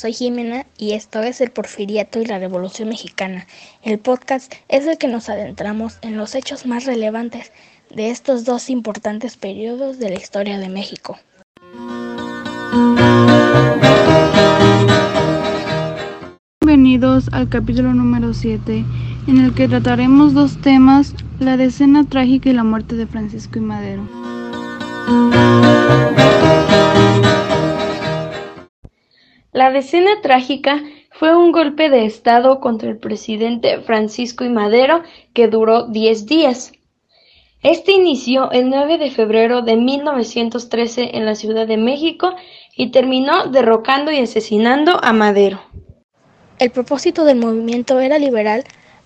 soy Jimena y esto es el Porfiriato y la Revolución Mexicana. El podcast es el que nos adentramos en los hechos más relevantes de estos dos importantes periodos de la historia de México. Bienvenidos al capítulo número 7, en el que trataremos dos temas, la decena trágica y la muerte de Francisco y Madero. La decena trágica fue un golpe de Estado contra el presidente Francisco I. Madero que duró 10 días. Este inició el 9 de febrero de 1913 en la Ciudad de México y terminó derrocando y asesinando a Madero. El propósito del movimiento era liberar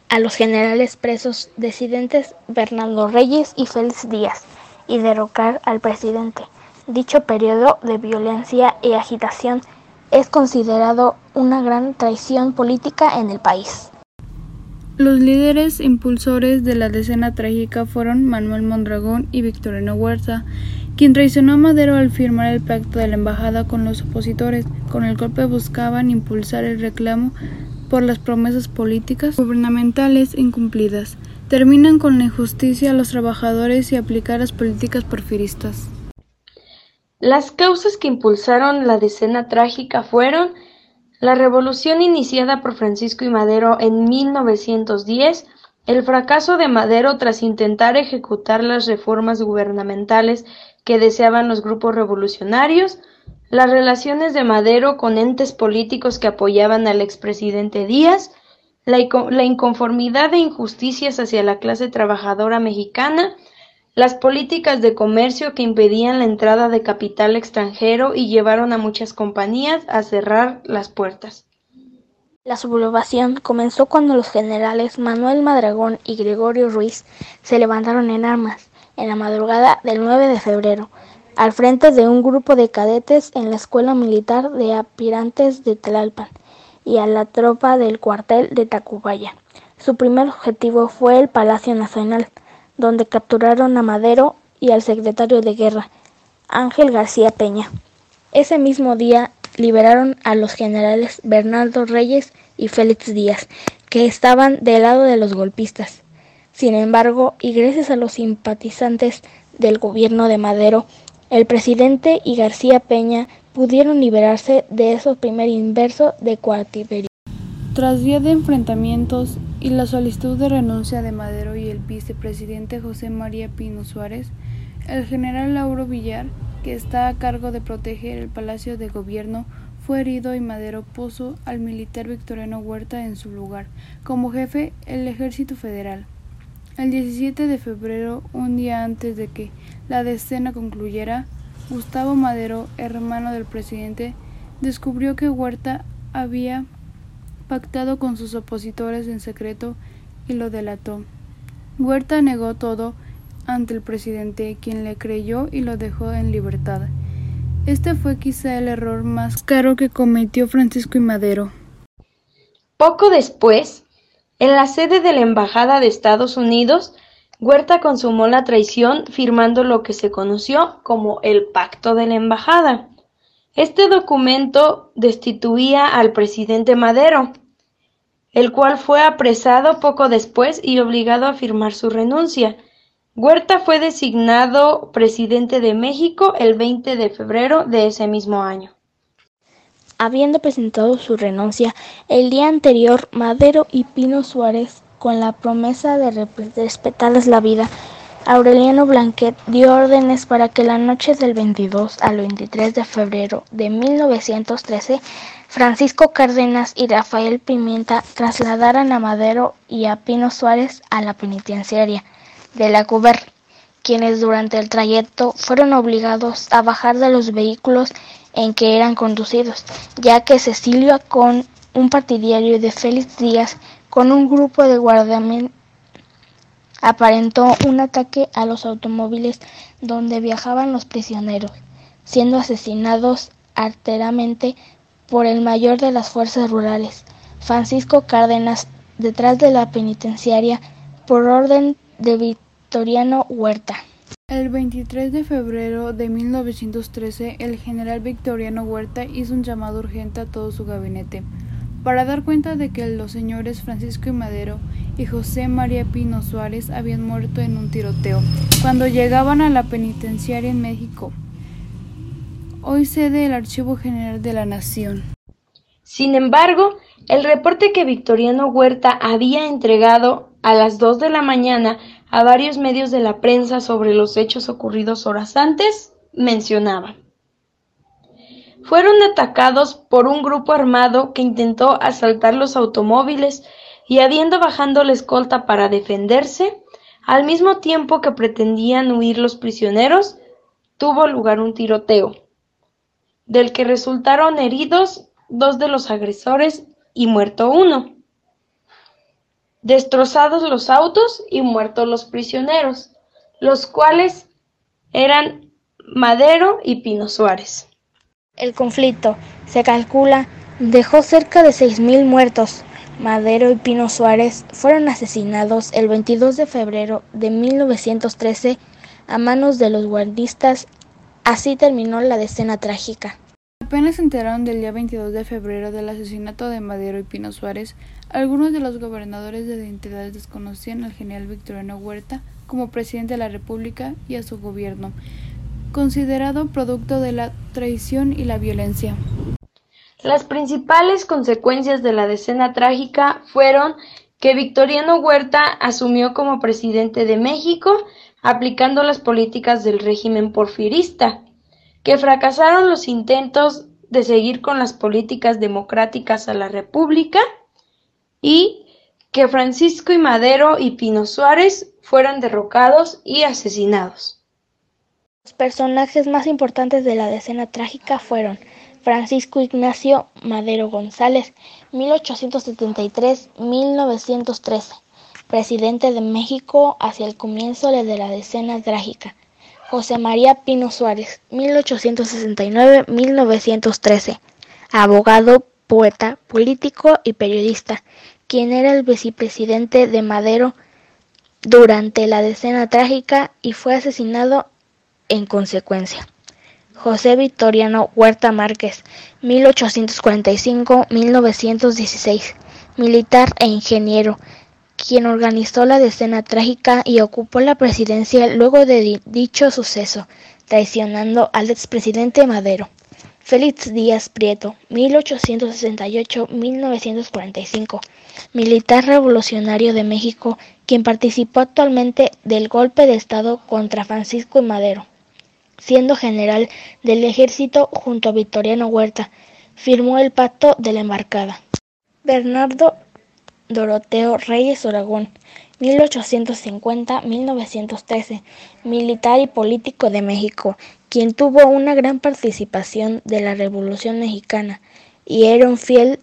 a los generales presos disidentes Bernardo Reyes y Félix Díaz y derrocar al presidente. Dicho periodo de violencia y agitación es considerado una gran traición política en el país. Los líderes impulsores de la decena trágica fueron Manuel Mondragón y Victorino Huerta, quien traicionó a Madero al firmar el pacto de la embajada con los opositores. Con el golpe buscaban impulsar el reclamo por las promesas políticas gubernamentales incumplidas. Terminan con la injusticia a los trabajadores y aplicar las políticas porfiristas. Las causas que impulsaron la decena trágica fueron la revolución iniciada por Francisco y Madero en 1910, el fracaso de Madero tras intentar ejecutar las reformas gubernamentales que deseaban los grupos revolucionarios, las relaciones de Madero con entes políticos que apoyaban al expresidente Díaz, la, inconformidad e injusticias hacia la clase trabajadora mexicana, las políticas de comercio que impedían la entrada de capital extranjero y llevaron a muchas compañías a cerrar las puertas. La sublevación comenzó cuando los generales Manuel Madragón y Gregorio Ruiz se levantaron en armas en la madrugada del 9 de febrero, al frente de un grupo de cadetes en la Escuela Militar de Aspirantes de Tlalpan y a la tropa del cuartel de Tacubaya. Su primer objetivo fue el Palacio Nacional, donde capturaron a Madero y al secretario de Guerra, Ángel García Peña. Ese mismo día liberaron a los generales Bernardo Reyes y Félix Díaz, que estaban del lado de los golpistas. Sin embargo, y gracias a los simpatizantes del gobierno de Madero, el presidente y García Peña pudieron liberarse de esos primer inverso de cautiverio. Tras días de enfrentamientos y la solicitud de renuncia de Madero y el vicepresidente José María Pino Suárez, el general Lauro Villar, que está a cargo de proteger el Palacio de Gobierno, fue herido y Madero puso al militar Victoriano Huerta en su lugar, como jefe del Ejército Federal. El 17 de febrero, un día antes de que la decena concluyera, Gustavo Madero, hermano del presidente, descubrió que Huerta había con sus opositores en secreto y lo delató. Huerta negó todo ante el presidente, quien le creyó y lo dejó en libertad. Este fue quizá el error más caro que cometió Francisco y Madero. Poco después, en la sede de la Embajada de Estados Unidos, Huerta consumó la traición firmando lo que se conoció como el Pacto de la Embajada. Este documento destituía al presidente Madero, el cual fue apresado poco después y obligado a firmar su renuncia. Huerta fue designado presidente de México el 20 de febrero de ese mismo año. Habiendo presentado su renuncia el día anterior, Madero y Pino Suárez, con la promesa de respetarles la vida, Aureliano Blanquet dio órdenes para que la noche del 22 al 23 de febrero de 1913 Francisco Cárdenas y Rafael Pimienta trasladaran a Madero y a Pino Suárez a la penitenciaria de la Cuber, quienes durante el trayecto fueron obligados a bajar de los vehículos en que eran conducidos, ya que Cecilio con un partidario de Félix Díaz con un grupo de guardiamen aparentó un ataque a los automóviles donde viajaban los prisioneros, siendo asesinados arteramente por el mayor de las fuerzas rurales, Francisco Cárdenas, detrás de la penitenciaria, por orden de Victoriano Huerta. El 23 de febrero de 1913, el general Victoriano Huerta hizo un llamado urgente a todo su gabinete para dar cuenta de que los señores Francisco y Madero y José María Pino Suárez habían muerto en un tiroteo cuando llegaban a la penitenciaria en México, hoy sede del Archivo General de la Nación. Sin embargo, el reporte que Victoriano Huerta había entregado a las dos de la mañana a varios medios de la prensa sobre los hechos ocurridos horas antes mencionaba. Fueron atacados por un grupo armado que intentó asaltar los automóviles y habiendo bajando la escolta para defenderse, al mismo tiempo que pretendían huir los prisioneros, tuvo lugar un tiroteo, del que resultaron heridos dos de los agresores y muerto uno destrozados los autos y muertos los prisioneros, los cuales eran Madero y Pino Suárez. El conflicto, se calcula, dejó cerca de 6.000 muertos. Madero y Pino Suárez fueron asesinados el 22 de febrero de 1913 a manos de los guardistas. Así terminó la decena trágica. Apenas se enteraron del día 22 de febrero del asesinato de Madero y Pino Suárez, algunos de los gobernadores de entidades desconocían al general Victoriano Huerta como presidente de la República y a su gobierno, considerado producto de la traición y la violencia. Las principales consecuencias de la decena trágica fueron que Victoriano Huerta asumió como presidente de México aplicando las políticas del régimen porfirista, que fracasaron los intentos de seguir con las políticas democráticas a la República y que Francisco y Madero y Pino Suárez fueran derrocados y asesinados. Los personajes más importantes de la decena trágica fueron Francisco Ignacio Madero González, 1873-1913, presidente de México hacia el comienzo de la decena trágica. José María Pino Suárez, 1869-1913, abogado, poeta, político y periodista, quien era el vicepresidente de Madero durante la decena trágica y fue asesinado en consecuencia. José Victoriano Huerta Márquez, 1845-1916, militar e ingeniero, quien organizó la decena trágica y ocupó la presidencia luego de dicho suceso, traicionando al expresidente Madero. Félix Díaz Prieto, 1868-1945, militar revolucionario de México, quien participó actualmente del golpe de Estado contra Francisco y Madero. Siendo general del ejército junto a Victoriano Huerta, firmó el pacto de la embarcada. Bernardo Doroteo Reyes Oragón, 1850-1913, militar y político de México, quien tuvo una gran participación de la Revolución Mexicana y era un fiel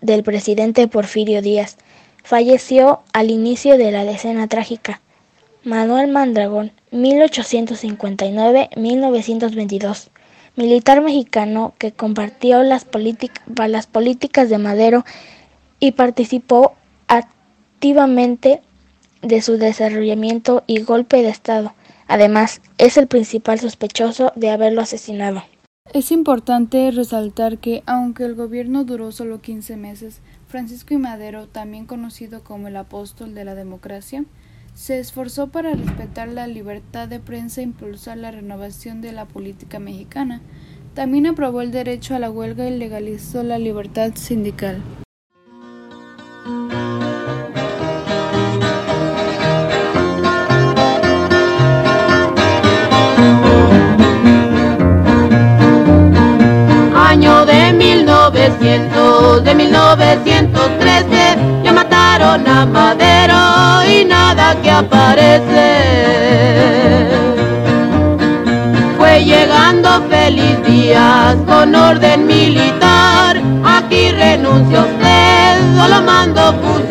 del presidente Porfirio Díaz. Falleció al inicio de la decena trágica. Manuel Mandragón, 1859-1922, militar mexicano que compartió las, las políticas de Madero y participó activamente de su desarrollamiento y golpe de Estado. Además, es el principal sospechoso de haberlo asesinado. Es importante resaltar que, aunque el gobierno duró solo 15 meses, Francisco y Madero, también conocido como el apóstol de la democracia, se esforzó para respetar la libertad de prensa e impulsar la renovación de la política mexicana. También aprobó el derecho a la huelga y legalizó la libertad sindical. 1900, de 1913, ya mataron a Madero y nada que aparece. Fue llegando feliz días con orden militar, aquí renuncia usted, solo mando fusilar.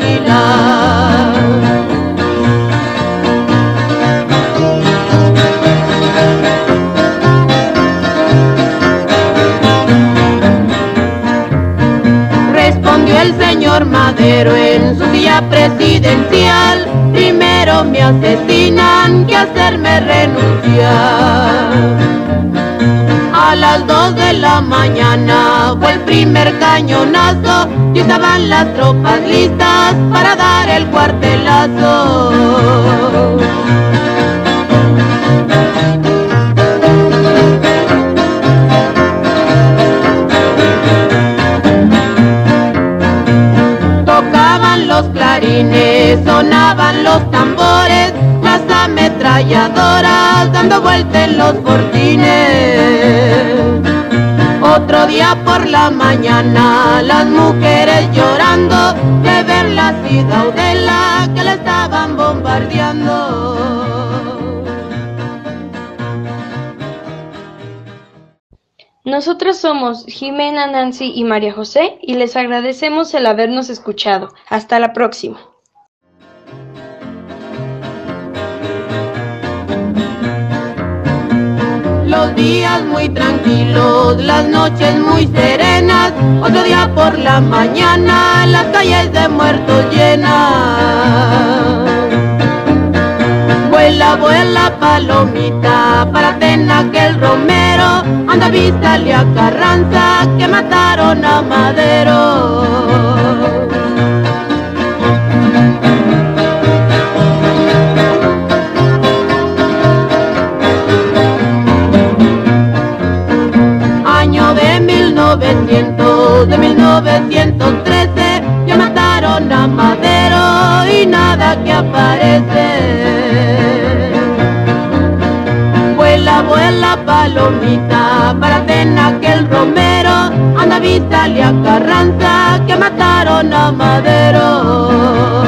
Señor Madero en su silla presidencial primero me asesinan que hacerme renunciar. A las dos de la mañana fue el primer cañonazo y estaban las tropas listas para dar el cuartelazo. Dando vuelta en los fortines. Otro día por la mañana, las mujeres llorando de ver la ciudad de la que la estaban bombardeando. Nosotros somos Jimena, Nancy y María José y les agradecemos el habernos escuchado. Hasta la próxima. Los días muy tranquilos, las noches muy serenas, otro día por la mañana, las calles de muertos llenas. Vuela, vuela palomita, para Tena que el romero, anda vístale a Carranza, que mataron a Madero. Vuela palomita, para Tena que el romero, anda a Carranza, que mataron a Madero.